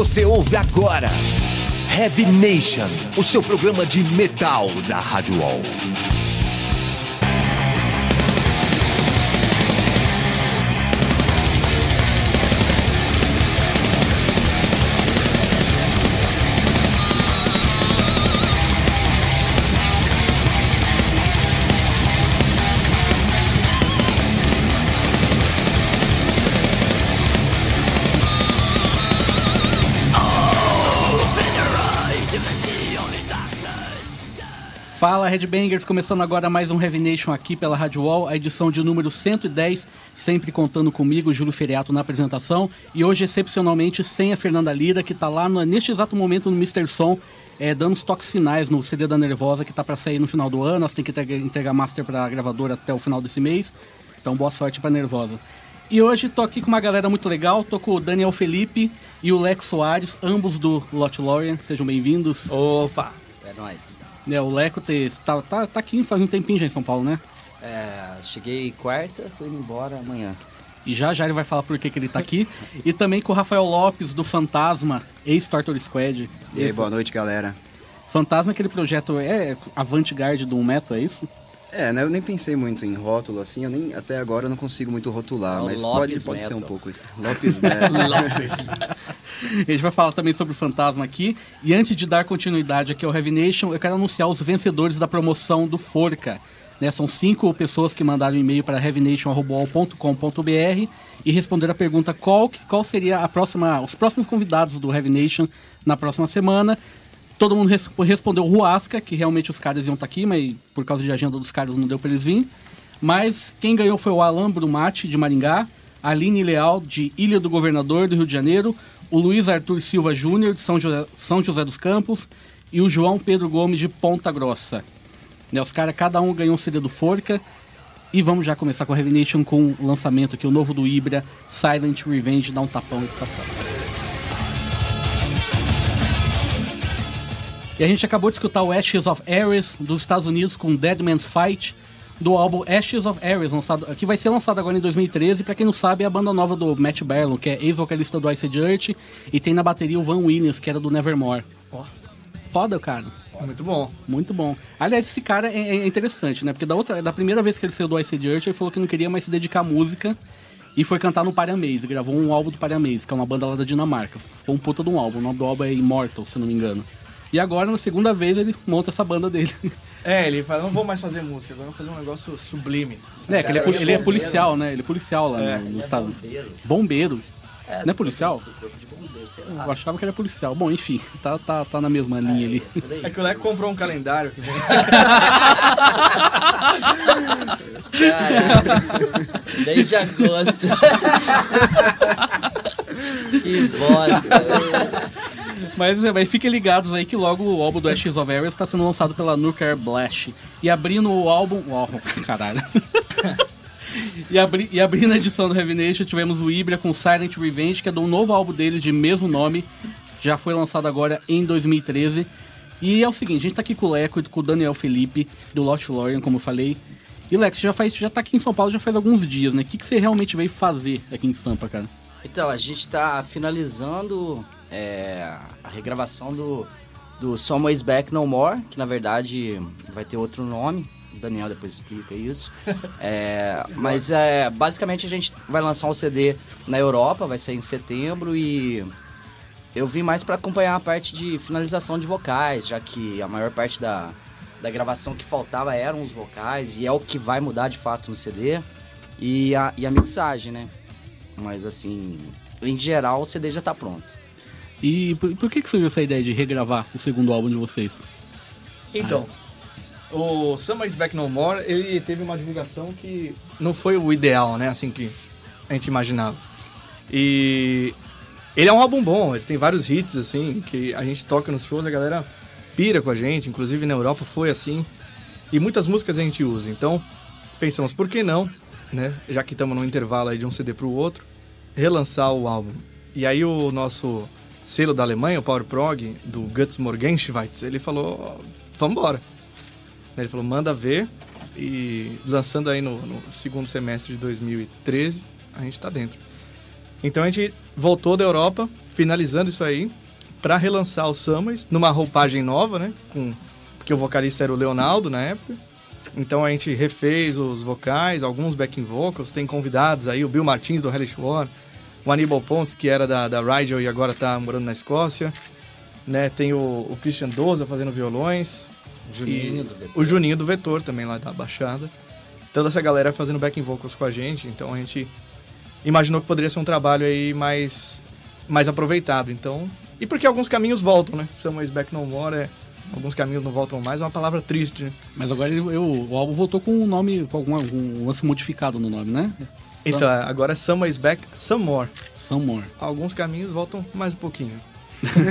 Você ouve agora Heavy Nation, o seu programa de metal da Rádio Wall. Fala Headbangers, começando agora mais um Heavy Nation aqui pela Rádio Wall, a edição de número 110, sempre contando comigo, Júlio Feriato na apresentação, e hoje excepcionalmente sem a Fernanda Lira, que está lá no, neste exato momento no Mr. Som, é, dando os toques finais no CD da Nervosa, que está para sair no final do ano, elas têm que entregar master para a gravadora até o final desse mês, então boa sorte para Nervosa. E hoje tô aqui com uma galera muito legal, tô com o Daniel Felipe e o Lex Soares, ambos do Lot Lorian, sejam bem-vindos. Opa, é nóis. É, o Leco te, tá, tá, tá aqui faz um tempinho já em São Paulo, né? É, cheguei quarta, tô indo embora amanhã. E já já ele vai falar por que, que ele tá aqui. e também com o Rafael Lopes, do Fantasma, ex-Torture Squad. E aí, boa noite, galera. Fantasma é aquele projeto, é avant-garde do metal, é isso? É, né? Eu nem pensei muito em rótulo, assim. Eu nem, até agora eu não consigo muito rotular, É mas Lopes pode, pode ser um pouco isso. Lopes Metal. A gente vai falar também sobre o Fantasma aqui. E antes de dar continuidade aqui ao Heavy Nation, eu quero anunciar os vencedores da promoção do Forca. Né, são cinco pessoas que mandaram um e-mail para heavynation.com.br e responderam a pergunta qual, qual seria a próxima, os próximos convidados do Heavy Nation na próxima semana. Todo mundo res- respondeu Ruasca, que realmente os caras iam estar aqui, mas por causa de agenda dos caras não deu para eles virem. Mas quem ganhou foi o Alan Brumati, de Maringá, a Aline Leal, de Ilha do Governador, do Rio de Janeiro, o Luiz Arthur Silva Júnior, de São José, São José dos Campos, e o João Pedro Gomes, de Ponta Grossa. Né, os caras, cada um ganhou um CD do Forca. E vamos já começar com a Revelation com o lançamento aqui, o novo do Ibra, Silent Revenge, dá um tapão e fora. E a gente acabou de escutar o Ashes of Ares dos Estados Unidos com Dead Man's Fight, do álbum Ashes of Ares, lançado, que vai ser lançado agora em 2013. Pra quem não sabe, é a banda nova do Matt Barlow, que é ex-vocalista do Ice Dirt, e tem na bateria o Van Williams, que era do Nevermore. Foda, cara. Muito bom. Muito bom. Aliás, esse cara é, é interessante, né? Porque da, outra, da primeira vez que ele saiu do Ice Dirt, ele falou que não queria mais se dedicar à música e foi cantar no Paramês. Gravou um álbum do Paramês, que é uma banda lá da Dinamarca. Foi um puta de um álbum. O nome do álbum é Immortal, se não me engano. E agora, na segunda vez, ele monta essa banda dele. É, ele fala, não vou mais fazer música, agora vou fazer um negócio sublime. é, que ele é, ele é ele é policial, né? Ele é policial lá É. no, no é estado. bombeiro. Bombeiro. É, Não é policial? Eu achava que era policial. Bom, enfim, tá, tá, tá na mesma linha ali. Aí. É que o Leco comprou um calendário que vem. Desde agosto. que bosta. Mas, é, mas fiquem ligados aí que logo o álbum do Ashes of Ares está sendo lançado pela Nuclear Blast. E abrindo o álbum. Uau, caralho. e, abri, e abrindo a edição do Heavy Nation, tivemos o Ibra com Silent Revenge, que é do novo álbum deles de mesmo nome. Já foi lançado agora em 2013. E é o seguinte, a gente tá aqui com o Leco e com o Daniel Felipe, do Lost Florian, como eu falei. E Lex, já, faz, já tá aqui em São Paulo já faz alguns dias, né? O que, que você realmente veio fazer aqui em Sampa, cara? Então, a gente tá finalizando é, a regravação do, do Someways Back No More, que na verdade vai ter outro nome. O Daniel depois explica isso. É, mas é, basicamente a gente vai lançar um CD na Europa, vai sair em setembro e eu vim mais para acompanhar a parte de finalização de vocais, já que a maior parte da, da gravação que faltava eram os vocais e é o que vai mudar de fato no CD e a, e a mixagem, né? Mas assim, em geral o CD já tá pronto. E por, por que, que surgiu essa ideia de regravar o segundo álbum de vocês? Então, o Summer's Back No More, ele teve uma divulgação que não foi o ideal, né? Assim que a gente imaginava. E ele é um álbum bom, ele tem vários hits, assim, que a gente toca nos shows, a galera pira com a gente, inclusive na Europa foi assim. E muitas músicas a gente usa, então pensamos, por que não, né? Já que estamos num intervalo aí de um CD pro outro, relançar o álbum. E aí o nosso selo da Alemanha, o Power Prog, do Guts Morgenschweitz, ele falou, vambora. Ele falou, manda ver. E lançando aí no, no segundo semestre de 2013, a gente tá dentro. Então a gente voltou da Europa, finalizando isso aí, para relançar o Summers numa roupagem nova, né? Com, porque o vocalista era o Leonardo na época. Então a gente refez os vocais, alguns backing vocals, tem convidados aí, o Bill Martins do Hellish War, o Aníbal Pontes, que era da, da Rigel e agora tá morando na Escócia. Né? Tem o, o Christian Doza fazendo violões. Juninho do Vetor. O Juninho do Vetor também lá da Baixada. Toda essa galera fazendo backing vocals com a gente, então a gente imaginou que poderia ser um trabalho aí mais, mais aproveitado. Então, e porque alguns caminhos voltam, né? Someone's Back No More é alguns caminhos não voltam mais, é uma palavra triste, né? Mas agora eu- o álbum voltou com um nome, com algum, algum lance modificado no nome, né? Então, agora é Someone's Back Some More. Some More. Alguns caminhos voltam mais um pouquinho.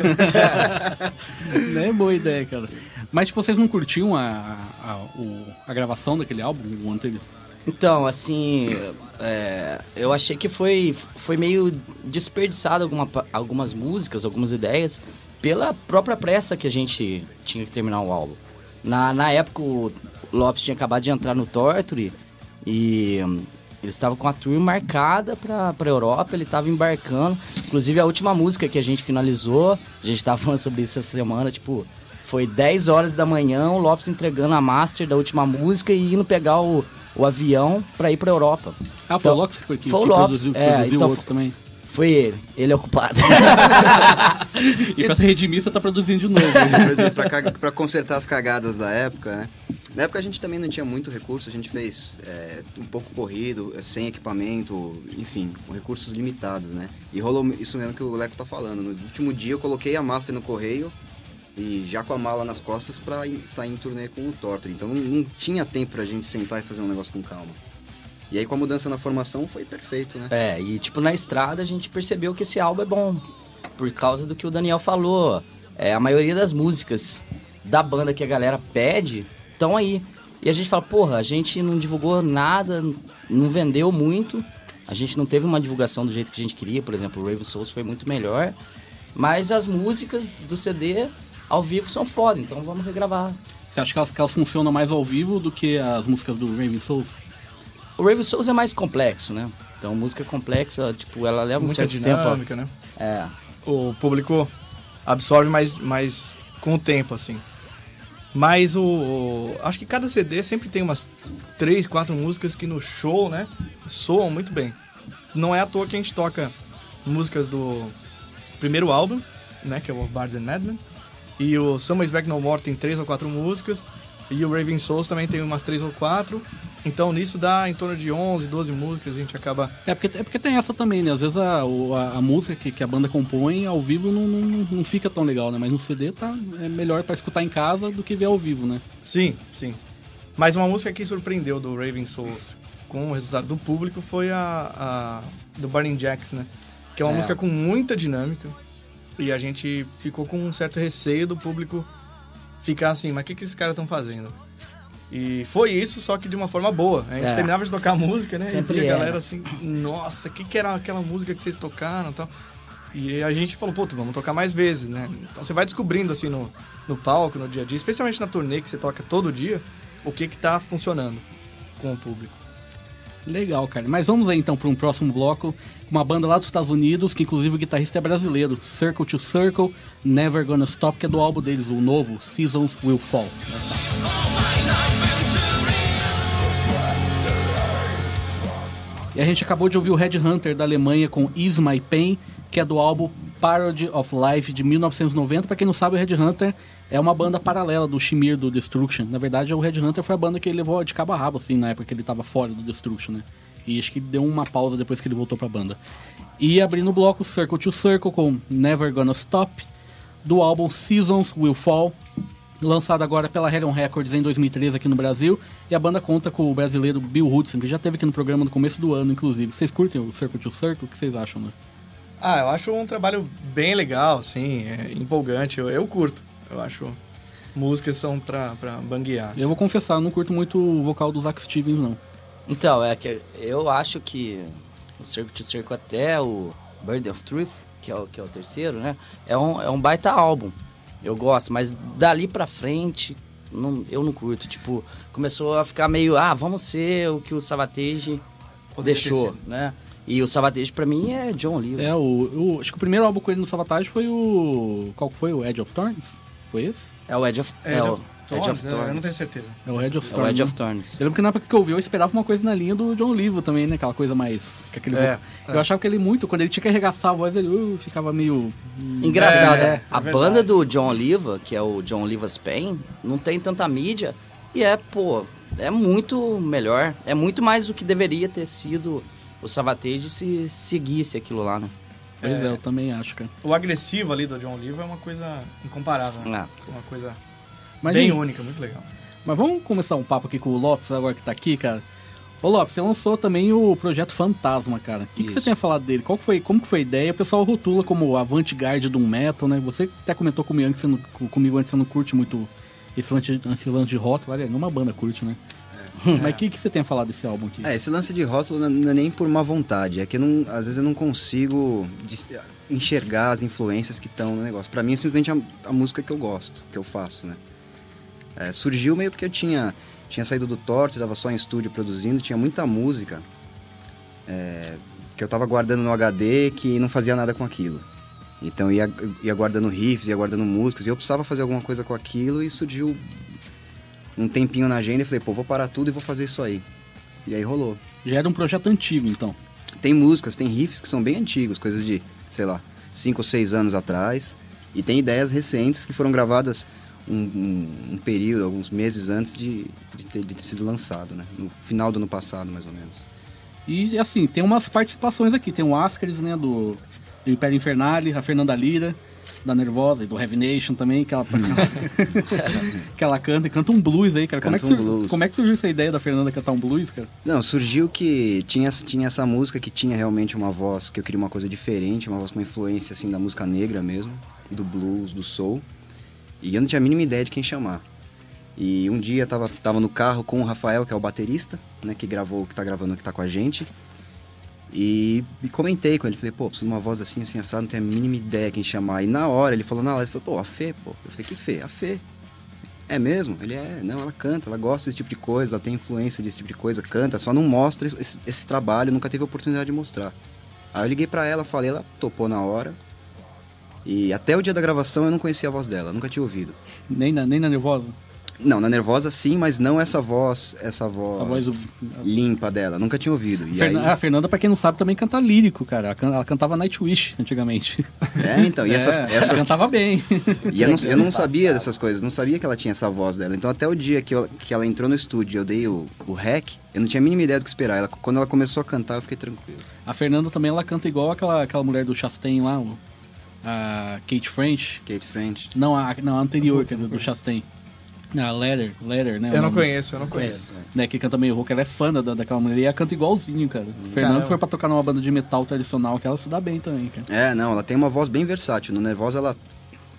É boa ideia, cara. Mas, tipo, vocês não curtiam a, a, o- a gravação daquele álbum, o anterior? Então, assim, é, eu achei que foi, foi meio desperdiçado alguma, algumas músicas, algumas ideias, pela própria pressa que a gente tinha que terminar o álbum. Na, na época, o Lopes tinha acabado de entrar no Torture e ele estava com a tour marcada para a Europa, ele estava embarcando. Inclusive, a última música que a gente finalizou, a gente estava falando sobre isso essa semana, tipo, foi 10 horas da manhã, o Lopes entregando a master da última música e indo pegar o, o avião para ir para Europa. Ah, foi Então, o Lopes que, foi- que, foi o Lopes, produziu, é, produziu então o outro também. Foi ele, ele é o culpado. E pra ser redimista, tá produzindo de novo. Pra, pra consertar as cagadas da época, né? Na época a gente também não tinha muito recurso, a gente fez é, um pouco corrido, é, sem equipamento, enfim, com recursos limitados, né? E rolou isso mesmo que o Leco tá falando. No último dia eu coloquei a master no correio e já com a mala nas costas pra ir- sair em turnê com o Torture. Então não, não tinha tempo pra gente sentar e fazer um negócio com calma. E aí com a mudança na formação foi perfeito, né? É, e tipo, na estrada a gente percebeu que esse álbum é bom. Por causa do que o Daniel falou. É, a maioria das músicas da banda que a galera pede estão aí. E a gente fala, porra, a gente não divulgou nada, não vendeu muito. A gente não teve uma divulgação do jeito que a gente queria. Por exemplo, o Raven Souls foi muito melhor. Mas as músicas do CD ao vivo são foda, então vamos regravar. Você acha que elas, que elas funcionam mais ao vivo do que as músicas do Raven Souls? O Raven Souls é mais complexo, né? Então, música complexa, tipo, ela leva um Muita certo tempo. dinâmica, né? a- É. o público absorve mais, mais com o tempo, assim. Mas o, o- Acho que cada CD sempre tem umas três, quatro músicas que no show, né? Soam muito bem. Não é à toa que a gente toca músicas do primeiro álbum, né? Que é o Of Bards and Madmen. E o Someone's Back No More tem três ou quatro músicas. E o Raven Souls também tem umas três ou quatro. Então nisso dá em torno de 11, 12 músicas. A gente acaba É porque, é porque tem essa também, né? Às vezes a, a, a música que, que a banda compõe ao vivo não, não, não fica tão legal, né? Mas no CD tá, é melhor pra escutar em casa do que ver ao vivo, né? Sim, sim. Mas uma música que surpreendeu do Raven Souls com o resultado do público foi a, a do Burning Jacks, né? Que é uma É. música com muita dinâmica. E a gente ficou com um certo receio do público ficar assim, mas o que, que esses caras estão fazendo? E foi isso, só que de uma forma boa. A gente É. terminava de tocar a música, né? Sempre e a galera né? assim, nossa, o que, que era aquela música que vocês tocaram e tal. E a gente falou, pô, vamos tocar mais vezes, né? Então você vai descobrindo assim no, no palco, no dia a dia, especialmente na turnê que você toca todo dia, o que que tá funcionando com o público. Legal, cara. Mas vamos aí então para um próximo bloco. Uma banda lá dos Estados Unidos, que inclusive o guitarrista é brasileiro. Circle to Circle, Never Gonna Stop, que é do álbum deles, o novo, Seasons Will Fall. E a gente acabou de ouvir o Red Hunter da Alemanha com Is My Pain, que é do álbum Parody of Life de 1990. Pra quem não sabe, o Red Hunter é uma banda paralela do Shimir do Destruction. Na verdade, o Red Hunter foi a banda que ele levou de cabo a rabo, assim, na época que ele tava fora do Destruction, né? E acho que deu uma pausa depois que ele voltou pra banda. E abrindo o bloco, Circle to Circle com Never Gonna Stop, do álbum Seasons Will Fall, lançado agora pela Hellion Records em 2013 aqui no Brasil. E a banda conta com o brasileiro Bill Hudson, que já esteve aqui no programa no começo do ano, inclusive. Vocês curtem o Circle to Circle? O que vocês acham, né? Ah, eu acho um trabalho bem legal, assim, é empolgante. Eu, eu curto. Eu acho músicas são pra, pra banguear. Eu vou confessar, eu não curto muito o vocal do Zack Stevens, não. Então, é que eu acho que o Circo to Circo até o Bird of Truth, que é o, que é o terceiro, né? É um, é um baita álbum. Eu gosto, mas dali pra frente, não, eu não curto. Tipo, começou a ficar meio, ah, vamos ser o que o ter deixou, né? E o Savatage pra mim é John Oliver. É, o, o- acho que o primeiro álbum com ele no Savatage foi o. Qual que foi? O Edge of Thorns? Foi esse? É o Edge of, é Edge o of Edge Thorns, of né? Eu não Thorns. tenho certeza. É o Edge of É o Thorns. Edge né? of Thorns. Eu lembro que na época que eu ouvi, eu esperava uma coisa na linha do John Olivo também, né? Aquela coisa mais. Que aquele É, vocal. Eu achava que ele muito, quando ele tinha que arregaçar a voz, ele uh, ficava meio. hum, Engraçado, É, é a banda do John Oliva, que é o John Oliva's Pain, não tem tanta mídia e é, pô, é muito melhor. É muito mais do que deveria ter sido o Savatage se seguisse aquilo lá, né? Pois é, eu também acho, cara. O agressivo ali do John Oliver é uma coisa incomparável. né? Ah, Uma coisa Mas, bem gente, única, muito legal. mas vamos começar um papo aqui com o Lopes, agora que tá aqui, cara. Ô Lopes, você lançou também o projeto Fantasma, cara. O que, que você tem a falar dele? Qual que foi, como que foi a ideia? O pessoal rotula como avant-garde do metal, né? Você até comentou comigo antes, que você não, comigo antes, você não curte muito esse lance, esse lance de rótulo. Aliás, nenhuma banda curte, né? Mas o que, que você tem a falar desse álbum aqui? É, esse lance de rótulo não não é nem por má vontade, é que não, às vezes eu não consigo enxergar as influências que estão no negócio. Pra mim é simplesmente a, a música que eu gosto, que eu faço, né? É, surgiu meio porque eu tinha, tinha saído do Torto, tava só em estúdio produzindo, tinha muita música é, que eu tava guardando no HD que não fazia nada com aquilo. Então ia, ia guardando riffs, ia guardando músicas, e eu precisava fazer alguma coisa com aquilo e surgiu um tempinho na agenda e falei, pô, vou parar tudo e vou fazer isso aí. E aí rolou. Já era um projeto antigo, então. Tem músicas, tem riffs que são bem antigos, coisas de, sei lá, 5 ou 6 anos atrás. E tem ideias recentes que foram gravadas um, um- um período, alguns meses antes de, de, ter, de ter sido lançado, né? No final do ano passado, mais ou menos. E assim, tem umas participações aqui. Tem o Ascaris, né, do, do Império Infernale, a Fernanda Lira, da Nervosa, e do Heavy Nation também, que ela, que ela canta, e canta um blues aí, cara. Como é, um blues. como é que surgiu essa ideia da Fernanda cantar um blues, cara? Não, surgiu que tinha, tinha essa música que tinha realmente uma voz, que eu queria uma coisa diferente, uma voz com uma influência, assim, da música negra mesmo, do blues, do soul. E eu não tinha a mínima ideia de quem chamar. E um dia tava, tava no carro com o Rafael, que é o baterista, né, que gravou, que tá gravando, que tá com a gente. E, e comentei com ele, falei, pô, preciso de uma voz assim, assim, assado, não tenho a mínima ideia quem chamar. E na hora ele falou, na ele falou, pô, a Fê, pô. Eu falei, que Fê? A Fê. É mesmo? Ele é, não, ela canta, ela gosta desse tipo de coisa, ela tem influência desse tipo de coisa, canta, só não mostra esse, esse trabalho, nunca teve oportunidade de mostrar. Aí eu liguei pra ela, falei, ela topou na hora. E até o dia da gravação eu não conhecia a voz dela, nunca tinha ouvido. Nem na, nem na Nervosa? Não, na Nervosa sim, mas não essa voz, essa voz, A voz do... limpa dela, nunca tinha ouvido. E Fernan- aí, A Fernanda, pra quem não sabe, também canta lírico, cara. Ela, can- ela cantava Nightwish antigamente. é, então, e essas, É, essas Ela cantava bem. E eu não, eu não sabia dessas coisas, não sabia que ela tinha essa voz dela. Então até o dia que, eu- que ela entrou no estúdio e eu dei o, o rec, eu não tinha a mínima ideia do que esperar. Ela, quando ela começou a cantar, eu fiquei tranquilo. A Fernanda também, ela canta igual aquela, aquela mulher do Chastain lá, a Kate French. Kate French. Não, a, não, a anterior, que é do, do Chastain. A Letter, Letter, né? Eu não conheço, eu não conheço. conheço. Né, que canta meio rouca, ela é fã da, daquela mulher e ela canta igualzinho, cara. Fernanda Caramba. foi pra tocar numa banda de metal tradicional que ela se dá bem também, cara. É, não, ela tem uma voz bem versátil. No Nervosa ela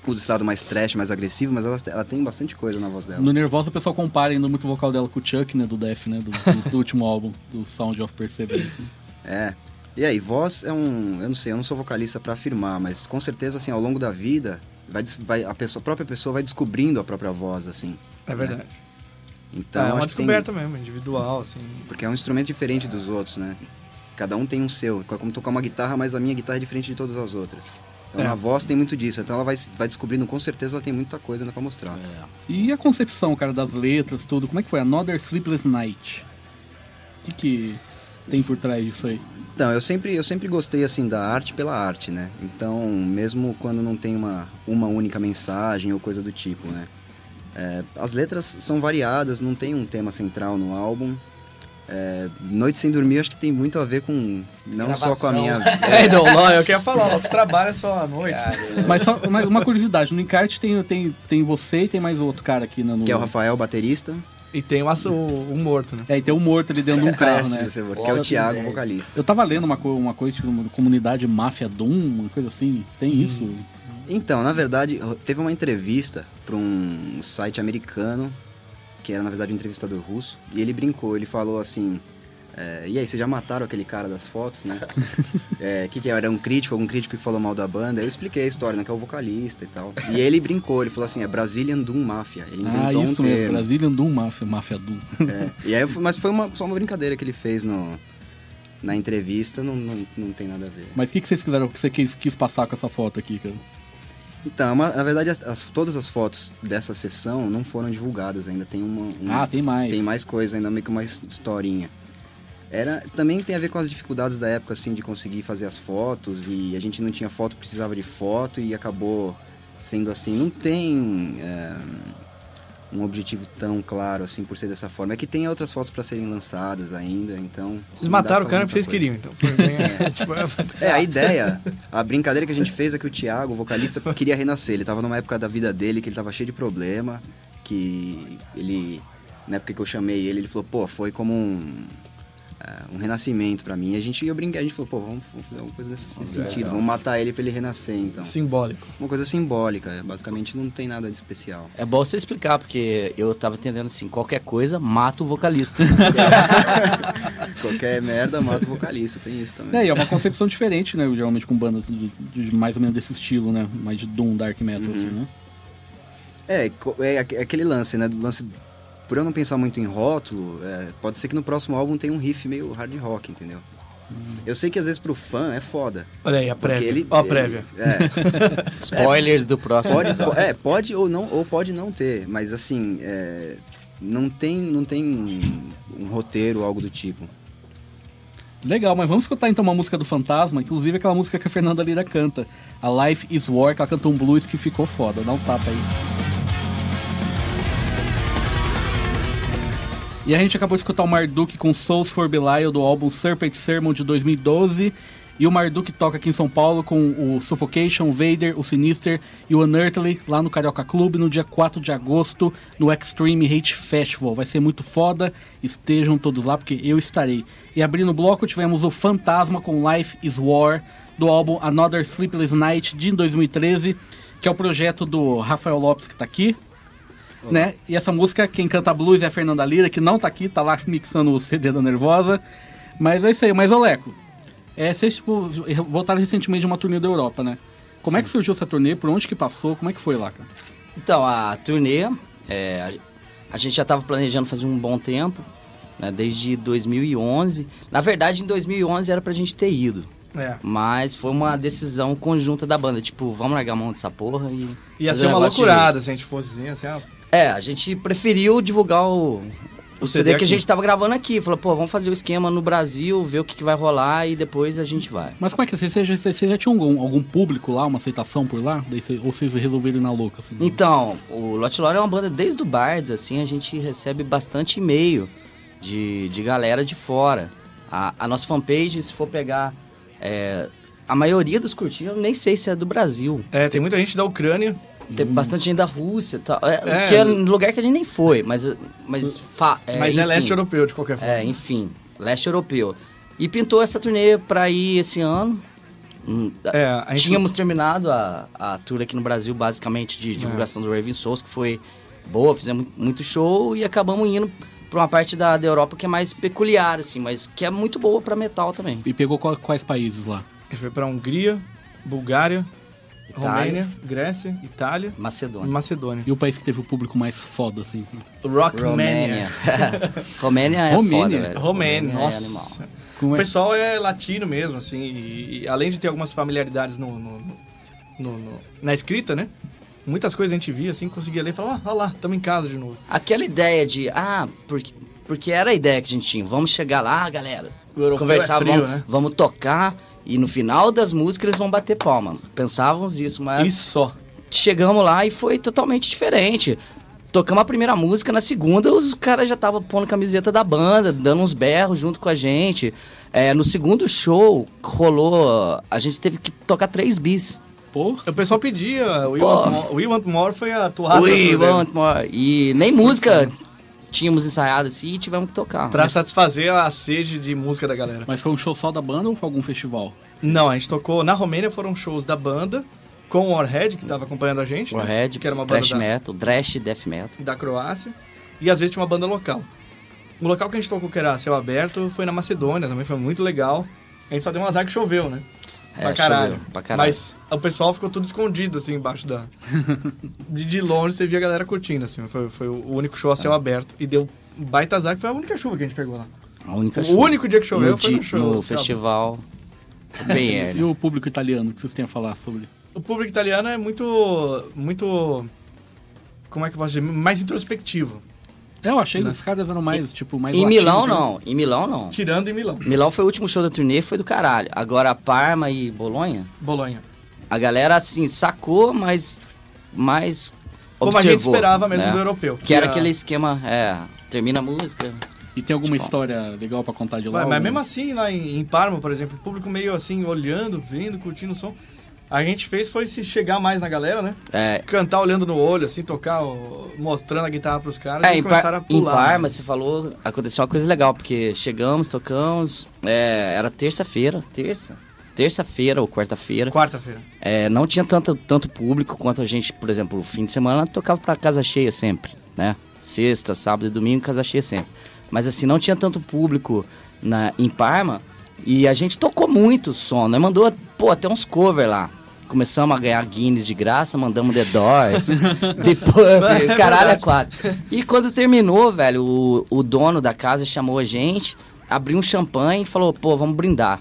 usa esse lado mais trash, mais agressivo, mas ela, ela tem bastante coisa na voz dela. No Nervosa o pessoal compara ainda muito o vocal dela com o Chuck, né, do Def, né, do, do, do último álbum, do Sound of Perseverance. né. É. E aí, voz é um. Eu não sei, eu não sou vocalista pra afirmar, mas com certeza, assim, ao longo da vida, vai, vai, a, pessoa, a própria pessoa vai descobrindo a própria voz, assim. É verdade. Então, é uma que tem- descoberta mesmo, individual, assim. Porque é um instrumento diferente dos outros, né? Cada um tem um seu. É como tocar uma guitarra, mas a minha guitarra é diferente de todas as outras. Então É. a voz tem muito disso. Então ela vai, vai descobrindo, com certeza ela tem muita coisa ainda pra mostrar. É. E a concepção, cara, das letras, tudo, como é que foi? Another Sleepless Night. O que que tem por trás disso aí? Então, eu sempre, eu sempre gostei, assim, da arte pela arte, né? Então, mesmo quando não tem uma, uma única mensagem ou coisa do tipo, né? É, as letras são variadas, não tem um tema central no álbum. É, Noite Sem Dormir, acho que tem muito a ver com... Não só com a Gravação. minha... É, então, lá, eu queria falar, o Lopes trabalha só à noite. Mas só mas uma curiosidade, no encarte tem, tem, tem você e tem mais outro cara aqui no... no- Que é o Rafael, baterista. E tem o, o, o morto, né? É, e tem um morto ali dentro de um carro, Prestes né? que é o Thiago, vocalista. Eu tava lendo uma, co- uma coisa, tipo, uma comunidade Máfia Doom, uma coisa assim. Tem isso? Então, na verdade, teve uma entrevista para um site americano, que era na verdade um entrevistador russo, e ele brincou, ele falou assim. É, e aí, vocês já mataram aquele cara das fotos, né? É, que, que era? Um crítico, algum crítico que falou mal da banda. Eu expliquei a história, né? Que é o vocalista e tal. E ele brincou, ele falou assim: é Brazilian Doom Mafia. Ele inventou Ah, isso um mesmo. Brazilian Doom Máfia, Máfia Doom. É, e aí, mas foi uma, só uma brincadeira que ele fez no, na entrevista não, não, não tem nada a ver. Mas o que, que vocês quiseram, o que você quis, quis passar com essa foto aqui, cara? Então, é uma- na verdade, as- as- todas as fotos dessa sessão não foram divulgadas ainda. Tem uma. uma- Ah, tem mais. Tem mais coisa, ainda meio que uma his- historinha. Era, também tem a ver com as dificuldades da época, assim, de conseguir fazer as fotos. E a gente não tinha foto, precisava de foto e acabou sendo assim. Não tem é, um objetivo tão claro, assim, por ser dessa forma. É que tem outras fotos para serem lançadas ainda, então... Vocês mataram o cara porque vocês coisa. queriam, então. Bem, tipo, É, a ideia, a brincadeira que a gente fez é que o Thiago, o vocalista, queria renascer. Ele tava numa época da vida dele que ele tava cheio de problema, que ele, na época que eu chamei ele, ele falou, pô, foi como um, é, um renascimento pra mim. A gente, eu brinquei, a gente falou, pô, vamos, vamos fazer alguma coisa nesse sentido, vamos matar ele pra ele renascer, então. simbólico. Uma coisa simbólica, basicamente não tem nada de especial. É bom você explicar, porque eu tava entendendo assim, qualquer coisa, mata o vocalista. Qualquer merda mata o vocalista, tem isso também. É, e é uma concepção diferente, né? Geralmente com bandas de, de mais ou menos desse estilo, né? Mais de Doom, Dark Metal, assim, né? É, é é aquele lance, né? do Lance, por eu não pensar muito em rótulo, é, pode ser que no próximo álbum tenha um riff meio hard rock, entendeu? Eu sei que às vezes pro fã é foda. Olha aí, a prévia. ele. Ó, a ele- prévia. É, Spoilers do próximo pode, episódio. é, pode ou não, ou pode não ter, mas assim, é, não tem, não tem um, um roteiro, algo do tipo. Legal, mas vamos escutar então uma música do Fantasma, inclusive aquela música que a Fernanda Lira canta, a Life is War, que ela canta um blues que ficou foda. Dá um tapa aí. E a gente acabou de escutar o Marduk com Souls for Belial do álbum Serpent Sermon de 2012. E o Marduk toca aqui em São Paulo com o Suffocation, o Vader, o Sinister e o Unearthly lá no Carioca Clube no dia 4 de agosto no Extreme Hate Festival. Vai ser muito foda, estejam todos lá porque eu estarei. E abrindo o bloco tivemos o Fantasma com Life is War do álbum Another Sleepless Night de 2013, que é o projeto do Rafael Lopes que tá aqui, né? E essa música, quem canta blues é a Fernanda Lira, que não tá aqui, tá lá mixando o CD da Nervosa. Mas é isso aí. Mas, Oleco, é, vocês tipo, voltaram recentemente de uma turnê da Europa, né? Como é que surgiu essa turnê? Por onde que passou? Como é que foi lá, cara? Então, a turnê, é, a, gente já estava planejando fazer um bom tempo, né, desde 2011. Na verdade, em 2011 era pra gente ter ido, É. mas foi uma decisão conjunta da banda, tipo, vamos largar a mão dessa porra e... Ia ser um uma loucurada se a gente fosse assim, assim, ah, direito. É, a gente preferiu divulgar o, o, O CD, CD que a gente tava gravando aqui. Falou, pô, vamos fazer o esquema no Brasil, ver o que, que vai rolar e depois a gente vai. Mas como é que vocês você já, você já tinha algum, algum público lá, uma aceitação por lá? Ou vocês resolveram ir na louca, assim? Então, o Lot Lore é uma banda desde o Bards, assim, a gente recebe bastante e-mail de, de galera de fora. A, a nossa fanpage, se for pegar, é, a maioria dos curtidos, eu nem sei se é do Brasil. É, tem muita gente da Ucrânia. Tem bastante gente da Rússia e tal. É, É. que é um lugar que a gente nem foi, mas... mas, fa, é, mas é enfim. leste europeu, de qualquer forma. É, enfim, leste europeu. E pintou essa turnê pra ir esse ano. Hum, É, a gente- Tínhamos terminado a, a tour aqui no Brasil, basicamente, É. de divulgação do Raven Souls, que foi boa, fizemos muito show e acabamos indo pra uma parte da, da Europa que é mais peculiar, assim, mas que é muito boa pra metal também. E pegou qual- quais países lá? A gente foi pra Hungria, Bulgária, Itália. Romênia, Grécia, Itália e Macedônia. Macedônia. E o país que teve o público mais foda, assim? Rockmania. Romênia é Romênia? foda, velho. Romênia, é nossa. animal. Como O é? pessoal é latino mesmo, assim, e, e além de ter algumas familiaridades no, no- no- no- na escrita, né? Muitas coisas a gente via, assim, conseguia ler e falar, ah, olha lá, estamos em casa de novo. Aquela ideia de, ah, porque, porque era a ideia que a gente tinha, vamos chegar lá, galera, europeu conversar, é frio, vamos, né? vamos tocar, e no final das músicas eles vão bater palma. Pensávamos isso, mas E só. chegamos lá e foi totalmente diferente. Tocamos a primeira música, na segunda os caras já estavam pondo camiseta da banda, dando uns berros junto com a gente. É, no segundo show, rolou. A gente teve que tocar três bis. Porra. O pessoal pedia, We, Pô. Want More, We Want More foi a toada We want more. E nem música tínhamos ensaiado assim e tivemos que tocar. Pra satisfazer a sede de música da galera. Mas foi um show só da banda ou foi algum festival? Não, a gente tocou na Romênia, foram shows da banda, com o Warhead, que tava acompanhando a gente. né? Warhead, Que era uma banda thrash da, metal, thrash death metal. da Croácia. E às vezes tinha uma banda local. O local que a gente tocou, que era céu aberto, foi na Macedônia, também foi muito legal. A gente só deu um azar que choveu, né? É, pra caralho. choveu, pra caralho. Mas o pessoal ficou tudo escondido, assim, embaixo da... de, de longe você via a galera curtindo, assim. Foi, foi o único show a É. céu aberto. E deu baita azar, que foi a única chuva que a gente pegou lá. A única O chuva. único dia que choveu no, foi no show, no festival BR. E o público italiano, que vocês têm a falar sobre? O público italiano é muito. muito. Como é que eu posso dizer? Mais introspectivo. É, eu achei que os caras eram mais, tipo, mais Em Milão, né? não. Em Milão, não. Tirando em Milão. Milão foi o último show da turnê, foi do caralho. Agora, Parma e Bolonha, Bolonha. a galera, assim, sacou, mas mais Como a gente observou, esperava mesmo né? do europeu. Que era a- aquele esquema, é, termina a música. E tem alguma Tipo, história legal pra contar de lá? Mas, mesmo assim, lá em, em Parma, por exemplo, o público meio assim, olhando, vendo, curtindo o som. A gente fez foi se chegar mais na galera, né? É, Cantar olhando no olho, assim, tocar, mostrando a guitarra pros caras. É, eles em, começaram a em pular. Parma, você falou, aconteceu uma coisa legal, porque chegamos, tocamos, é, era terça-feira, terça? Terça-feira ou quarta-feira. Quarta-feira. É, não tinha tanto, tanto público quanto a gente, por exemplo, no fim de semana tocava pra casa cheia sempre, né? Sexta, sábado e domingo, casa cheia sempre. Mas assim, não tinha tanto público na, em Parma e a gente tocou muito som, né? Mandou, pô, até uns cover lá. Começamos a ganhar Guinness de graça, mandamos The Doors, The Pub, caralho, é quatro. E quando terminou, velho, o, o dono da casa chamou a gente, abriu um champanhe e falou, pô, vamos brindar.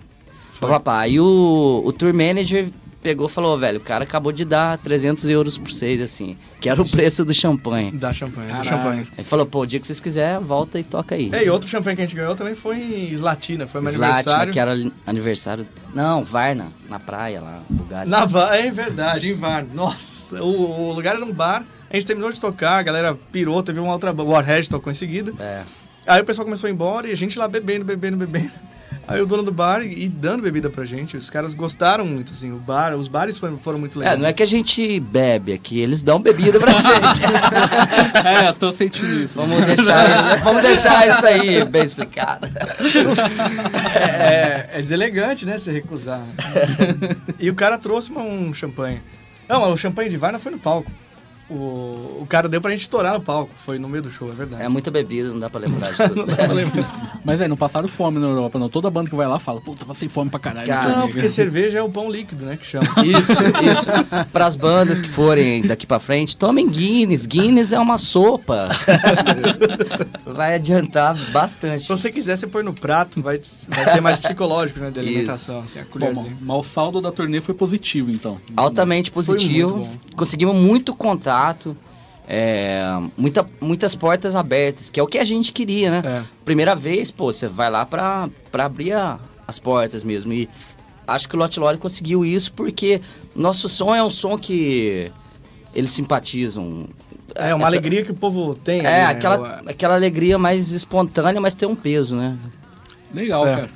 Papá, aí o, o tour manager pegou e falou, velho, o cara acabou de dar 300 euros por vocês, assim, que era o preço do champanhe. Da champanhe, do champanhe. Aí falou, pô, o dia que vocês quiserem, volta e toca aí. É, e outro champanhe que a gente ganhou também foi em Slatina, foi meu Slatina, aniversário. que era aniversário... Não, Varna, na praia lá, lugar. Na Va- é verdade, em Varna. Nossa, o, o lugar era um bar. A gente terminou de tocar, a galera pirou, teve uma outra. O Warhead tocou em seguida. É. Aí o pessoal começou a ir embora e a gente lá bebendo, bebendo, bebendo. Aí o dono do bar e, dando bebida pra gente. Os caras gostaram muito, assim. O bar, os bares foram, foram muito É, legais. não é que a gente bebe aqui, eles dão bebida pra gente. É, tô sentindo isso. vamos, deixar isso, vamos deixar isso aí bem explicado. É, é deselegante, né? Se recusar. e o cara trouxe uma- um champanhe. Não, mas o champanhe de Varna foi no palco. O, o cara deu pra gente estourar no palco. Foi no meio do show, é verdade. É muita bebida, não dá pra lembrar de tudo. Mas é, não passaram fome na Europa, não. Toda banda que vai lá fala, puta, passei fome pra caralho. Cara, na Não, porque cerveja é o pão líquido, né? Que chama. Isso, isso. Para as bandas que forem daqui pra frente, tomem Guinness. Guinness é uma sopa. Vai adiantar bastante. Se você quiser, você põe no prato, vai, vai ser mais psicológico, né? De Isso. alimentação, assim, a Bom, mas o saldo da turnê foi positivo, então. Altamente Foi positivo. muito bom. Conseguimos muito contato. É, muita, muitas portas abertas, que é o que a gente queria, né? É. Primeira vez, pô, você vai lá pra, pra abrir a- as portas mesmo. E acho que o Lot Lore conseguiu isso porque nosso som é um som que eles simpatizam. É uma Essa- alegria que o povo tem. É, né? aquela, aquela alegria mais espontânea, mas tem um peso, né? Legal, É. cara.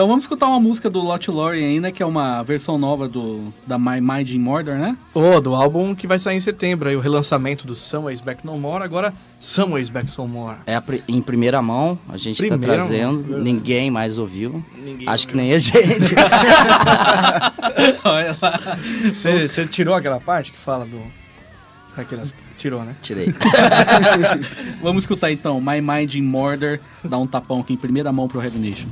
Então vamos escutar uma música do Lot Lorien aí, né? Que é uma versão nova do, da My Mind in Murder, né? Oh, do álbum que vai sair em setembro, aí o relançamento do Somewhere's Back No More, agora Somewhere's Back No More. É em primeira mão, a gente Primeira tá mão, trazendo. verdade. Ninguém mais ouviu. Ninguém Acho que nem a gente. Olha lá. Você, você tirou aquela parte que fala do... Daquelas... Tirou, né? Tirei. Vamos escutar então My Mind in Murder, dá um tapão aqui em primeira mão pro Heavy Nation.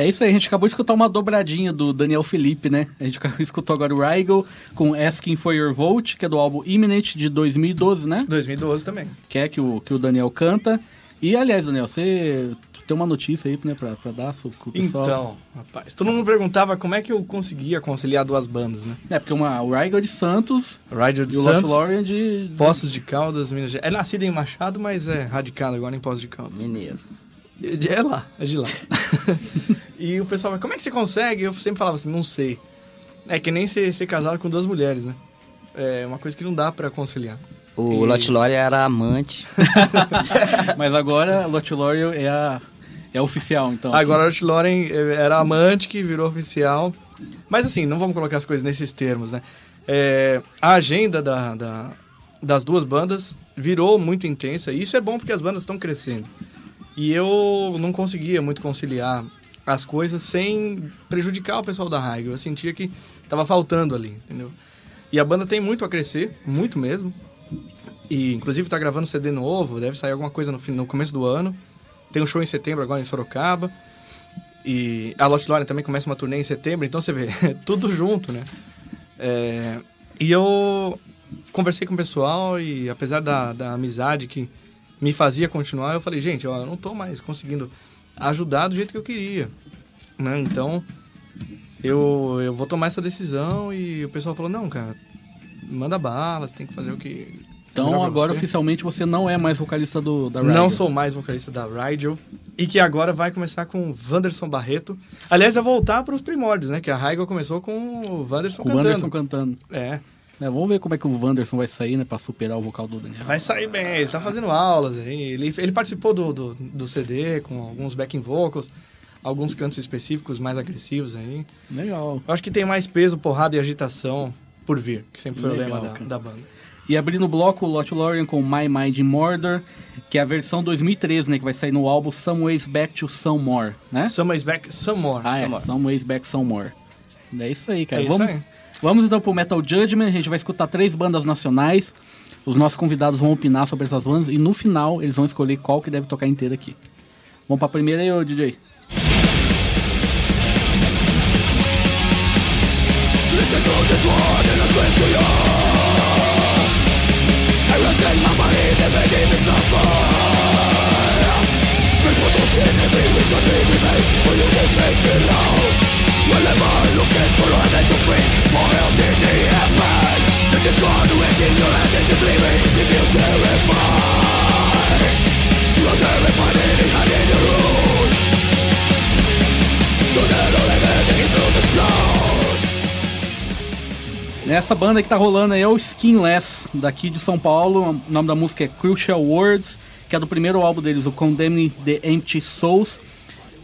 É isso aí, a gente acabou de escutar uma dobradinha do Daniel Felipe, né? A gente escutou agora o Rigel com Asking for Your Vote, que é do álbum Imminent de 2012, né? 2012 também. Que é que o, que o Daniel canta. E aliás, Daniel, você tem uma notícia aí né, pra, pra dar pro pessoal? Então, rapaz, todo mundo perguntava como é que eu conseguia conciliar duas bandas, né? É, porque uma, o Rigel é de Santos Rider de e o Santos, Lorien de. de- Poços de Caldas, Minas Gerais. É nascido em Machado, mas é radicado agora em Poços de Caldas. Mineiro. É lá, é de lá. e o pessoal fala, como é que você consegue? Eu sempre falava assim, não sei. É que nem ser, ser casado com duas mulheres, né? É uma coisa que não dá pra conciliar. O E- Lot Lore era amante. Mas agora Lot Lorien é a. É oficial, então. Agora o Loren era amante que virou oficial. Mas assim, não vamos colocar as coisas nesses termos, né? É, a agenda da, da- das duas bandas virou muito intensa. E isso é bom porque as bandas estão crescendo. E eu não conseguia muito conciliar as coisas sem prejudicar o pessoal da Raigel. Eu sentia que tava faltando ali, entendeu? E a banda tem muito a crescer, muito mesmo. E inclusive tá gravando CD novo, deve sair alguma coisa no, no começo do ano. Tem um show em setembro agora em Sorocaba. E a Lost Lorien também começa uma turnê em setembro, então você vê, tudo junto, né? É, e eu conversei com o pessoal e apesar da, da amizade que me fazia continuar, eu falei, gente, ó, eu não tô mais conseguindo ajudar do jeito que eu queria, né? Então, eu, eu vou tomar essa decisão e o pessoal falou, não, cara, manda bala, você tem que fazer o que... Então agora você." oficialmente você não é mais vocalista do, da Rider. Não sou mais vocalista da Rigel. E que agora vai começar com o Wanderson Barreto. Aliás, é voltar para os primórdios, né? Que a Rigel começou com o Wanderson Com o cantando. Wanderson cantando. É. É, vamos ver como é que o Wanderson vai sair, né? Pra superar o vocal do Daniel. Vai sair bem, ele tá fazendo aulas aí. Ele, ele participou do, do, do CD com alguns backing vocals, alguns cantos específicos mais agressivos aí. Legal. Eu acho que tem mais peso, porrada e agitação por vir, que sempre foi Legal, o lema da, da banda. E abrindo o bloco, o Lot Lorien com My Mind Murder, que é a versão 2013, né? Que vai sair no álbum Some Ways Back to Some More, né? Some is back, some more. Ah, é. Some. Some Ways Back Some More. É isso aí, cara. É isso vamos, aí. Vamos então pro Metal Judgment. A gente vai escutar três bandas nacionais. Os nossos convidados vão opinar sobre essas bandas e no final eles vão escolher qual que deve tocar inteira aqui. Vamos pra primeira aí, ô DJ. Essa banda que tá rolando aí é o Skinless, daqui de São Paulo. O nome da música é Crucial Words, que é do primeiro álbum deles, o Condemn the Empty Souls,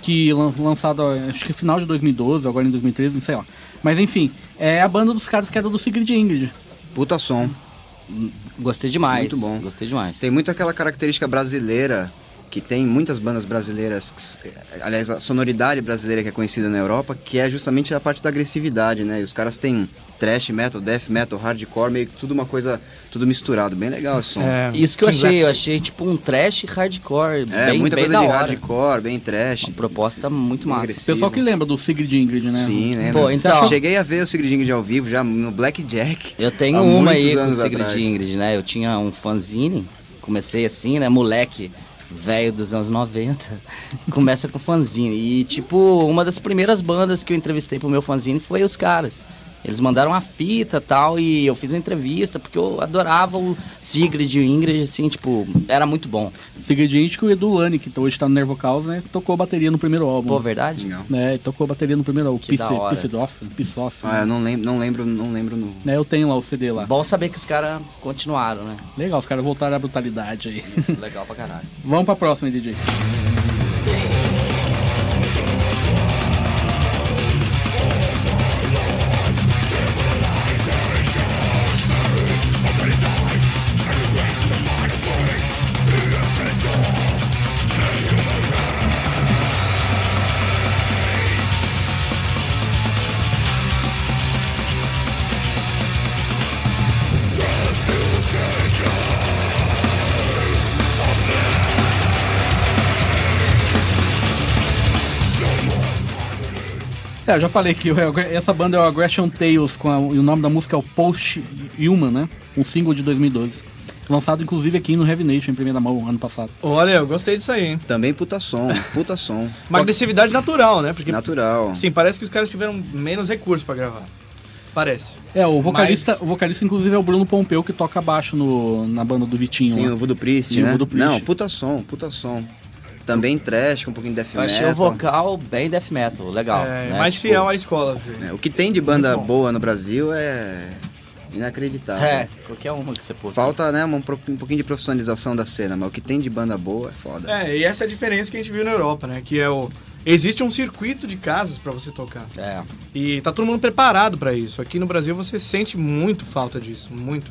que lan- lançado acho que final de 2012, agora em 2013, não sei lá. Mas enfim, é a banda dos caras que era do Sigrid Ingrid. Puta som. Gostei demais. Muito bom. Gostei demais. Tem muito aquela característica brasileira que tem muitas bandas brasileiras, que s- aliás, a sonoridade brasileira que é conhecida na Europa, que é justamente a parte da agressividade, né? E os caras têm thrash metal, death metal, hardcore, meio que tudo uma coisa, tudo misturado. Bem legal esse som. É, Isso que eu achei, eu achei tipo um trash hardcore, É, bem, muita bem coisa da de hora. hardcore, bem trash. Uma proposta muito massa. agressivo. Pessoal que lembra do Sigrid Ingrid, né? Sim, né? Pô, então- Cheguei a ver o Sigrid Ingrid ao vivo já no Blackjack. Eu tenho uma aí com o Sigrid atrás. Ingrid, né? Eu tinha um fanzine, comecei assim, né? Moleque velho dos anos 90, começa com fanzine. E, tipo, uma das primeiras bandas que eu entrevistei pro meu fanzine foi os caras. Eles mandaram uma fita tal, e eu fiz uma entrevista, porque eu adorava o Sigrid e o Ingrid, assim, tipo, era muito bom. Sigrid que o Edu Lani, que hoje tá no Nervo Caos, né? Tocou bateria no primeiro álbum. Pô, verdade? Legal. É, tocou bateria no primeiro álbum. Que Piss, da hora. Piss It Off, Piss Off. Ah, eu não lembro, não lembro, não lembro no... É, eu tenho lá o CD lá. Bom saber que os caras continuaram, né? Legal, os caras voltaram à brutalidade aí. Isso, legal pra caralho. Vamos pra próxima, DJ. É, eu já falei que o- essa banda é o Aggression Tales, com a- e o nome da música é o Post Human, né? Um single de 2012. Lançado inclusive aqui no Heavy Nation, em primeira mão, ano passado. Olha, eu gostei disso aí, hein? Também puta som, puta som. Uma agressividade natural, né? Porque, Natural. sim, parece que os caras tiveram menos recursos pra gravar. Parece. É, o vocalista, Mas- o vocalista inclusive é o Bruno Pompeu, que toca baixo no, na banda do Vitinho. Sim, lá. o Voodoo Priest, Sim, o né? Voodoo Priest. Não, puta som, puta som. Também trash, com um pouquinho de death Eu metal. achei o vocal bem death metal, legal. É, né? mais Tipo, fiel à escola. viu? É, o que tem de banda boa no Brasil é inacreditável. É, qualquer uma que você pôr. Falta, né, um, um pouquinho de profissionalização da cena, mas o que tem de banda boa é foda. É, e essa é a diferença que a gente viu na Europa, né? Que é o. Existe um circuito de casas pra você tocar. É. E tá todo mundo preparado pra isso. Aqui no Brasil você sente muito falta disso, muito.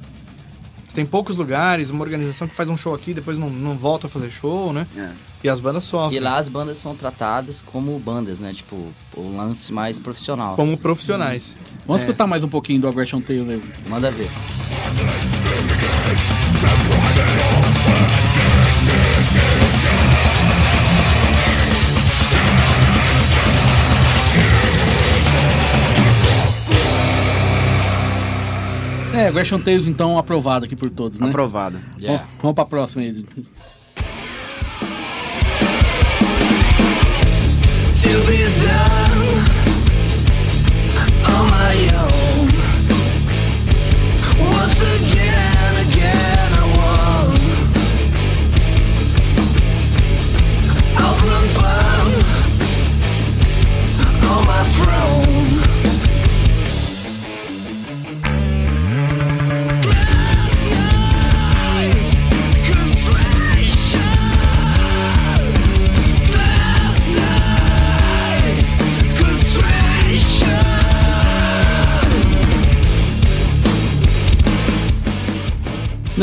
Você tem poucos lugares, uma organização que faz um show aqui, depois não, não volta a fazer show, né? É. E as bandas sofrem. E lá as bandas são tratadas como bandas, né? Tipo, o lance mais profissional. Como profissionais. Vamos É. escutar mais um pouquinho do Aggression Tales aí. Manda ver. É, Gresham Tales, então, aprovado aqui por todos, né? Aprovado. Yeah. Bom, vamos pra próxima aí. Again, again,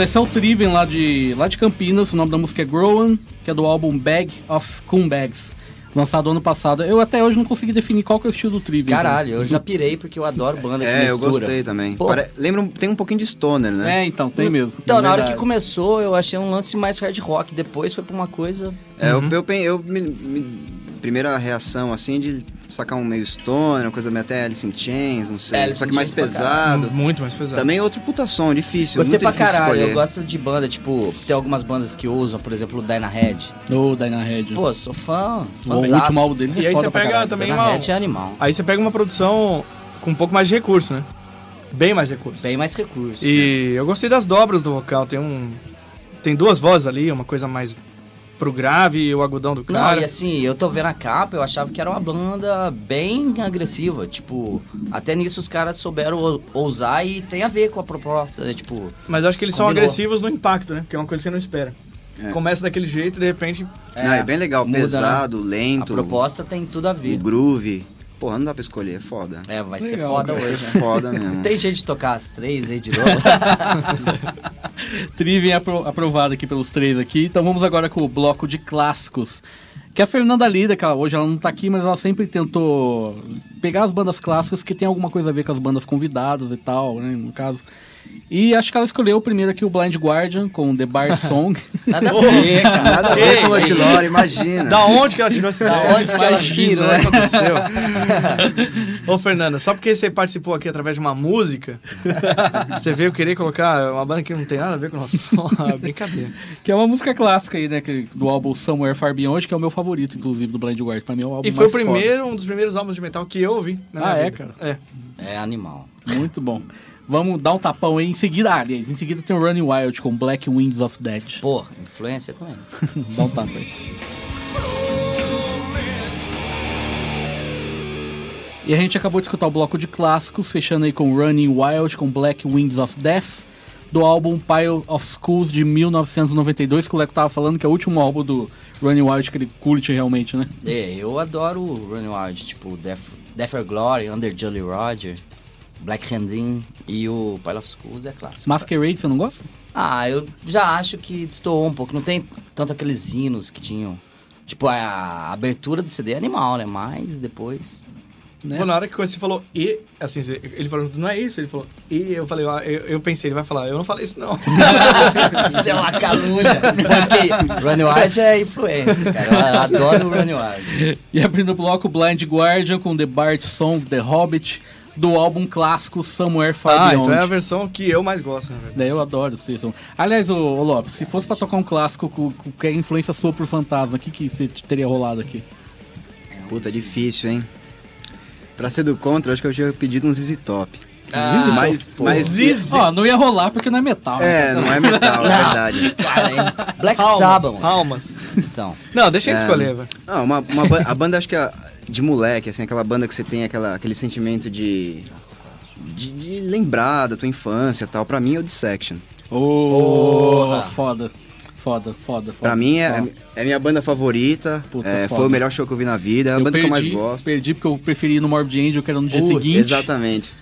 Esse é o Triven lá de, lá de Campinas, o nome da música é Grown, que é do álbum Bag of Scumbags, lançado ano passado. Eu até hoje não consegui definir qual que é o estilo do Triven. Caralho, eu já pirei porque eu adoro banda que É, eu gostei também. Pare- Lembra, tem um pouquinho de stoner, né? É, então, tem mesmo. Então, é na hora que começou, eu achei um lance mais hard rock. Depois foi pra uma coisa. É, eu, eu, pen- eu me- me- primeira reação, assim, de sacar um meio stoner, uma coisa meio até Alice in Chains, não sei. É, Alice só que mais pesado. Muito mais pesado. Também outro puta som, difícil. Gostei muito pra difícil caralho. escolher. Eu gosto de banda, tipo, tem algumas bandas que usam, por exemplo, o Dyna Head. Ô, Dyna Head. Pô, sou fã. o último álbum dele E é aí você pega também Dyna uma... Head é animal. Aí você pega uma produção com um pouco mais de recurso, né? Bem mais recurso. Bem mais recursos. E eu gostei das dobras do vocal. Tem um... Tem duas vozes ali, uma coisa mais pro grave e o agudão do Não, cara. e assim, eu tô vendo a capa, eu achava que era uma banda bem agressiva. Tipo, até nisso os caras souberam ou- ousar e tem a ver com a proposta, né? Tipo, Mas eu acho que eles são Combinou. agressivos no impacto, né? Porque é uma coisa que você não espera. É. Começa daquele jeito e de repente... Não, é bem legal, muda, né? pesado, a lento, proposta tem tudo a o ver. groove. Porra, não dá pra escolher, é foda. É, vai ser Legal, foda cara. hoje. É foda mesmo. Tem jeito de tocar as três aí de novo. Triven apro- aprovado aqui pelos três aqui. Então vamos agora com o bloco de clássicos. Que a Fernanda Lida, que ela- hoje ela não tá aqui, mas ela sempre tentou pegar as bandas clássicas que tem alguma coisa a ver com as bandas convidadas e tal, né, no caso. E acho que ela escolheu o primeiro aqui, o Blind Guardian, com The Bard Song. Nada a ver, cara. Nada a ver com o Ei, Lore, imagina. Da onde que ela tirou essa Da ideia? onde que ela tirou? O que aconteceu? Ô, Fernanda, só porque você participou aqui através de uma música, você veio querer colocar uma banda que não tem nada a ver com o nosso som? Ah, Brincadeira. que é uma música clássica aí, né, que- do álbum Somewhere Far Beyond, que é o meu favorito, inclusive, do Blind Guardian. Pra mim é o álbum E foi o mais foda. primeiro, um dos primeiros álbuns de metal que eu ouvi. na minha Ah, é, vida. cara? É. É animal. Muito bom. Vamos dar um tapão aí. Em seguida, ah, aliás, em seguida tem o Running Wild com Black Winds of Death. Pô, influência também. Dá um tapa aí. E a gente acabou de escutar o bloco de clássicos, fechando aí com Running Wild, com Black Winds of Death, do álbum Pile of Schools de 1992, que o Leco tava falando que é o último álbum do Running Wild que ele curte realmente, né? É, eu adoro o Running Wild, tipo Death, Death or Glory, Under Jolly Roger, Black Handin e o Pile of Schools é clássico. Masquerade, você não gosta? Ah, eu já acho que destoou um pouco. Não tem tanto aqueles hinos que tinham. Tipo, a abertura do CD é animal, né? Mas depois. Né? Pô, na hora que você falou e, assim, ele falou, não é isso? Ele falou, e eu falei, ah, eu, eu pensei, ele vai falar, eu não falei isso não. Isso é uma calúnia. Porque Running Wild é influência, cara. Eu adoro o Running Wild. E abrindo o bloco Blind Guardian com The Bard Song The Hobbit, do álbum clássico Somewhere Far ah, Beyond. então é a versão que eu mais gosto. Daí eu adoro som. Aliás, ô, ô Lopes, se fosse pra tocar um clássico com, com que é influência sua por fantasma, o que, que você teria rolado aqui? Puta, difícil, hein? Pra ser do contra, acho que eu tinha pedido um ZZ Top. Ah, mas, mas Ó, não ia rolar porque não é metal. né? É, não é metal, é verdade. Cara? Black Sabbath, mano. almas. Então. Não, deixa ele É. escolher, velho. Não, uma, uma ba- a banda, acho que é de moleque, assim, aquela banda que você tem aquela, aquele sentimento de, de. de lembrar da tua infância e tal. Pra mim é o Dissection. Ô, Porra. foda. Foda, foda, foda. Pra mim é, Ó, é minha banda favorita. Puta, é, foi o melhor show que eu vi na vida. É a banda que eu mais gosto. Perdi porque eu preferi ir no Morbid Angel, que era no dia Putz, seguinte. Exatamente.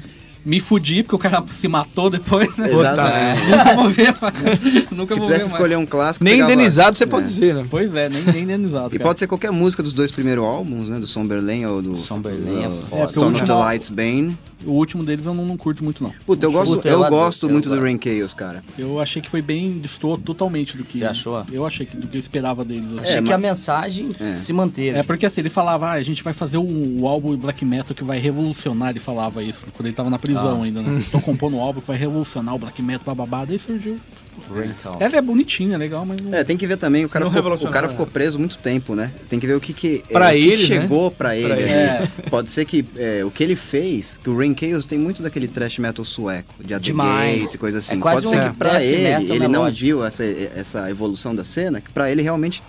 Me fudi porque o cara se matou depois, né? Exatamente. Nunca vou ver, Nunca Se vou ver pudesse mais. escolher um clássico. Nem pegava- indenizado você É. pode dizer, né? Pois é, nem, nem indenizado, E cara. pode ser qualquer música dos dois primeiros álbuns, né? Do Somberlane ou do. Somberlane é do foda. É, o Storm of the último- Lights Bane. O último deles eu não, não curto muito, não. Puta, eu gosto, Puta, eu eu gosto eu muito do. Rain Chaos, cara. Eu achei que foi bem distou totalmente do que. Você achou? Eu achei que do que eu esperava deles. assim. Achei que mas- a mensagem É. se manteve. É porque assim, ele falava, ah, a gente vai fazer um, um álbum black metal que vai revolucionar, ele falava isso, quando ele tava na Ah, prisão ainda, né? Tô compondo um álbum que vai revolucionar o black metal, bababá, daí surgiu. Ela é bonitinha, é legal, mas não... É, tem que ver também, o cara, Não ficou, o cara ficou preso muito tempo, né? Tem que ver o que que, é, Pra que ele, que né? chegou pra ele. ele. ali. Pode ser que é, o que ele fez, que o Rain Chaos tem muito daquele thrash metal sueco, de Demais. E coisa assim. É quase Pode ser um que pra death ele, ele não viu essa, essa evolução da cena, que pra ele realmente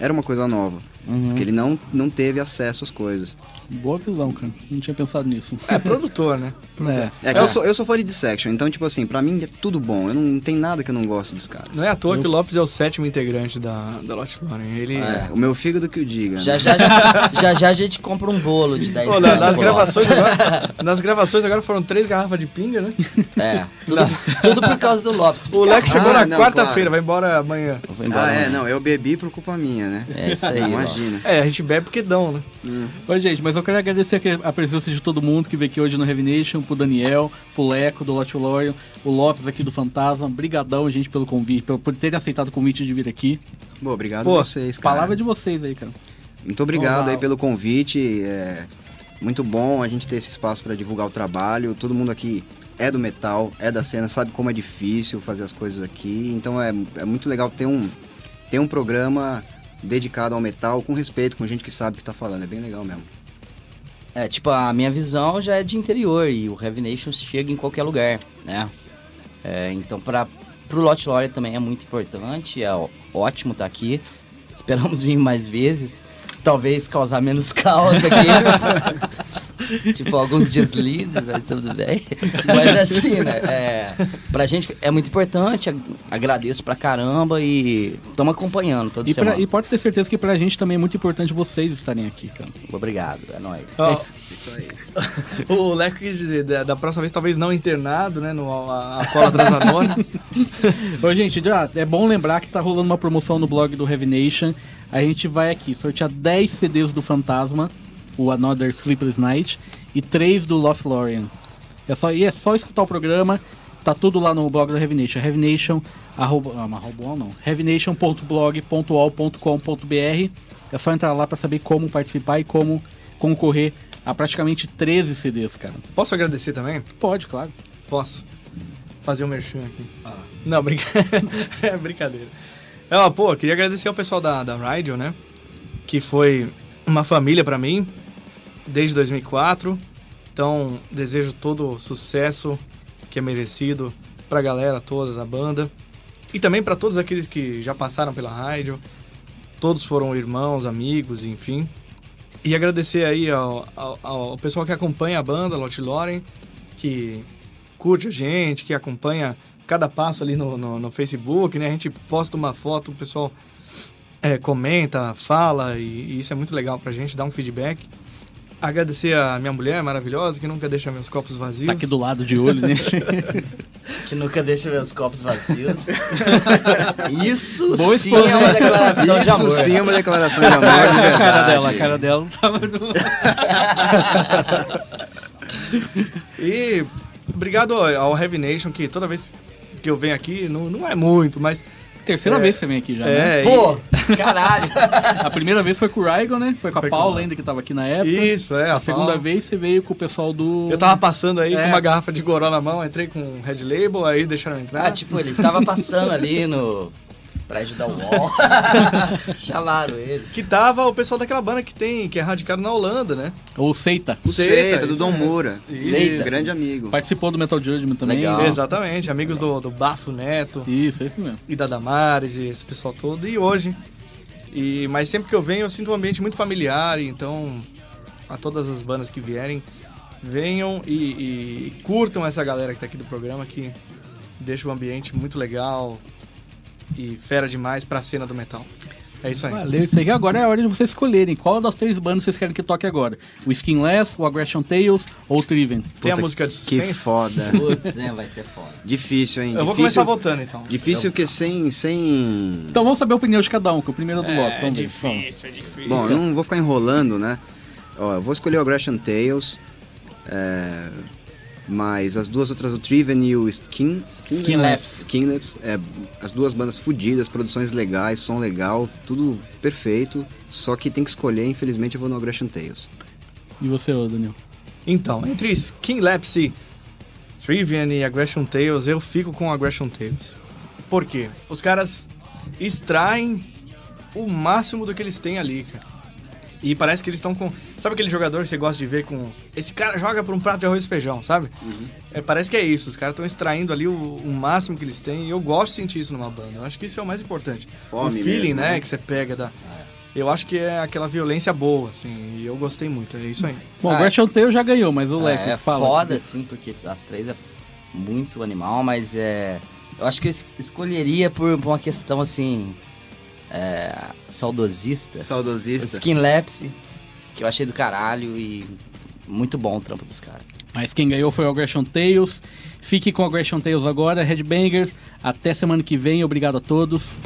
era uma coisa nova. Uhum. Porque ele não, não teve acesso às coisas. Boa visão, cara. Não tinha pensado nisso. É, produtor, né? É. É que eu, sou, eu sou fã de Dissection, então, tipo assim, pra mim é tudo bom. Eu não, não tem nada que eu não gosto dos caras. Não é à toa que o Lopes é o sétimo integrante da, da Lot Lauren. Ele. É, o meu fígado que o diga. Já, né? já, já já a gente compra um bolo de 10 Pô, na- nas gravações Lopes. agora, nas gravações agora foram três garrafas de pinga, né? É, tudo, tudo por causa do Lopes. O Leco chegou Ah, na não, quarta-feira, claro. vai embora amanhã. Eu vou embora Ah, é, amanhã. não, eu bebi por culpa minha, né? É isso aí, Imagina. É, a gente bebe porque dão, né? Oi, gente, mas eu quero agradecer a presença de todo mundo que veio aqui hoje no Heavy Nation, pro Daniel, pro Leco, do Lot Lorion, o Lopes aqui do Fantasma. Brigadão, gente, pelo convite, pelo, por terem aceitado o convite de vir aqui. Bom, obrigado Pô, a vocês, cara. Palavra de vocês aí, cara. Muito obrigado aí pelo convite. É muito bom a gente ter esse espaço para divulgar o trabalho. Todo mundo aqui é do metal, é da cena, sabe como é difícil fazer as coisas aqui. Então é, é muito legal ter um, ter um programa dedicado ao metal com respeito, com gente que sabe o que tá falando. É bem legal mesmo. É, tipo, a minha visão já é de interior e o Heavy chega em qualquer lugar, né? É, então, para pro Lot Lore também é muito importante, é ótimo estar aqui. Esperamos vir mais vezes. Talvez causar menos caos aqui. tipo, alguns deslizes, mas tudo bem. Mas assim, né? É, pra gente é muito importante. ag- Agradeço pra caramba e estamos acompanhando toda E, pra- semana. e pode ter certeza que pra gente também é muito importante vocês estarem aqui, cara. Obrigado, é nóis. Ó, Isso aí. o Leco quis dizer, da, da próxima vez, talvez não internado, né? No a, a cola Transanone. Ô, gente, já, é bom lembrar que tá rolando uma promoção no blog do Heavy Nation. A gente vai aqui sortear 10 CDs do Fantasma, o Another Sleepless Night, e 3 do Lost Lorian. É só, e é só escutar o programa, tá tudo lá no blog do Heavy Nation. Heavy Nation, arroba, ah, arroba não, heavynation.blog.ol.com.br. É só entrar lá pra saber como participar e como concorrer a praticamente 13 CDs, cara. Posso agradecer também? Pode, claro. Posso. Fazer um merchan aqui. Não, brinca... é brincadeira. É, pô, queria agradecer ao pessoal da, da Radio, né? Que foi uma família pra mim desde 2004. Então, desejo todo o sucesso que é merecido pra galera toda, a banda. E também pra todos aqueles que já passaram pela rádio. Todos foram irmãos, amigos, enfim. E agradecer aí ao, ao, ao pessoal que acompanha a banda, Lot Loren, que curte a gente, que acompanha cada passo ali no, no, no Facebook, né? A gente posta uma foto, o pessoal é, comenta, fala, e, e isso é muito legal pra gente, dá um feedback. Agradecer a minha mulher maravilhosa, que nunca deixa meus copos vazios. Tá aqui do lado de olho, né? Que nunca deixa meus copos vazios. Isso Boa sim esposa, é uma declaração de amor. Isso sim é uma declaração de amor de verdade. a cara dela, a cara dela não tava. E obrigado ao ao Heavy Nation, que toda vez que eu venho aqui, não, não é muito, mas Terceira É. vez que você vem aqui já, né? é, Pô, caralho. A primeira vez foi com o Raigon, né? Foi com a Foi com Paula ela. ainda, que tava aqui na época. Isso, é. A segunda Paula. vez você veio com o pessoal do... Eu tava passando aí É. com uma garrafa de goró na mão, entrei com um Red Label, aí deixaram eu entrar. Ah, tipo, ele tava passando ali no prédio da UOL. Chamaram ele. Que tava o pessoal daquela banda que tem, que é radicado na Holanda, né? Ou Seita. O Seita, Seita, do isso Dom é. Moura. Seita. Grande amigo. Participou do Metal Judgment também. Legal. Exatamente, amigos do, do Bafo Neto Isso, esse mesmo. e da Damares e esse pessoal todo. E hoje. E, mas sempre que eu venho, eu sinto um ambiente muito familiar, então a todas as bandas que vierem, venham e, e curtam essa galera que tá aqui do programa, que deixa o ambiente muito legal e fera demais pra cena do metal. É isso aí. Valeu, isso aí. Agora é a hora de vocês escolherem qual das três bandas vocês querem que toque agora. O Skinless, o Aggression Tales ou o Triven. Tem a música de Que suspense? foda. Putz, é, vai ser foda. Difícil, hein? Eu vou difícil, começar votando então. Difícil que sem, sem... Então vamos saber a opinião de cada um, que o primeiro é do Lopes. É difícil, é difícil. Bom, eu não vou ficar enrolando, né? Ó, eu vou escolher o Aggression Tales. é, Mas as duas outras, o Triven e o Skin... Skinless. Skinless. É, as duas bandas fodidas, produções legais, som legal, tudo perfeito. Só que tem que escolher, infelizmente eu vou no Aggression Tales. E você, ô, Daniel? Então, entre Skin Lapse Trivian e Aggression Tales, eu fico com Aggression Tales. Por quê? Os caras extraem o máximo do que eles têm ali, cara. E parece que eles estão com. Sabe aquele jogador que você gosta de ver com. Esse cara joga por um prato de arroz e feijão, sabe? É, parece que é isso. Os caras estão extraindo ali o, o máximo que eles têm. E eu gosto de sentir isso numa banda. Eu acho que isso é o mais importante. Fome o feeling, mesmo, né, né? que você pega da. Eu acho que é aquela violência boa, assim. E eu gostei muito. É isso aí. Bom, o Ah, Gretchen Tail já ganhou, mas o Leco é fala. foda, assim, porque as três é muito animal, mas é. Eu acho que eu es- escolheria por uma questão assim. É, saudosista. O Saudosista. Skin Lapse, que eu achei do caralho e muito bom o trampo dos caras. Mas quem ganhou foi o Aggression Tales. Fique com o Aggression Tales agora, Headbangers. Até semana que vem. Obrigado a todos.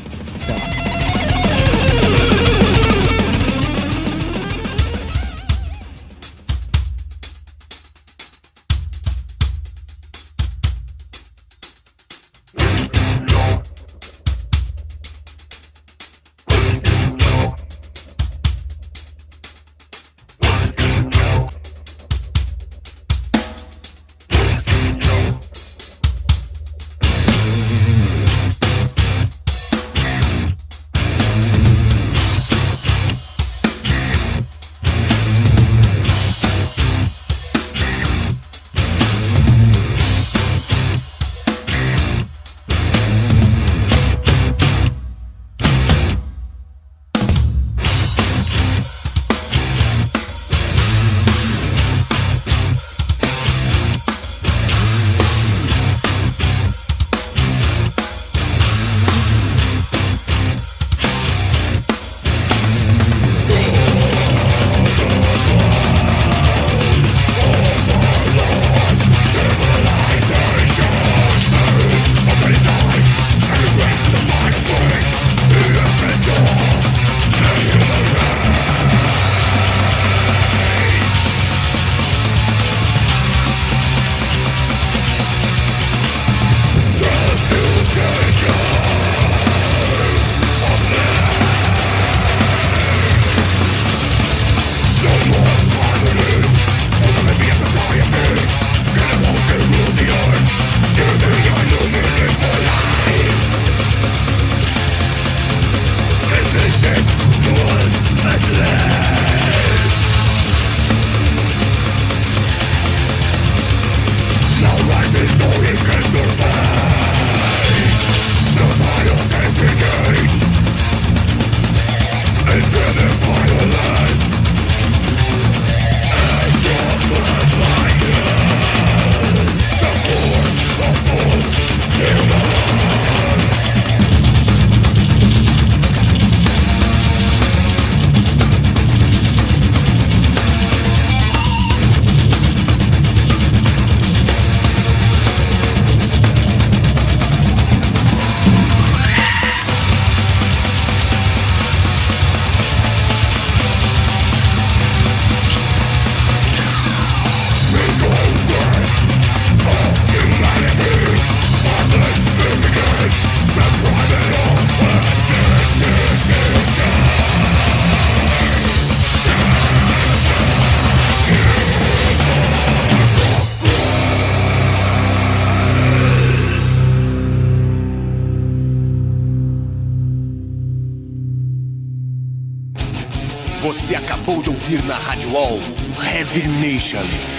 Wall Heavy Nation.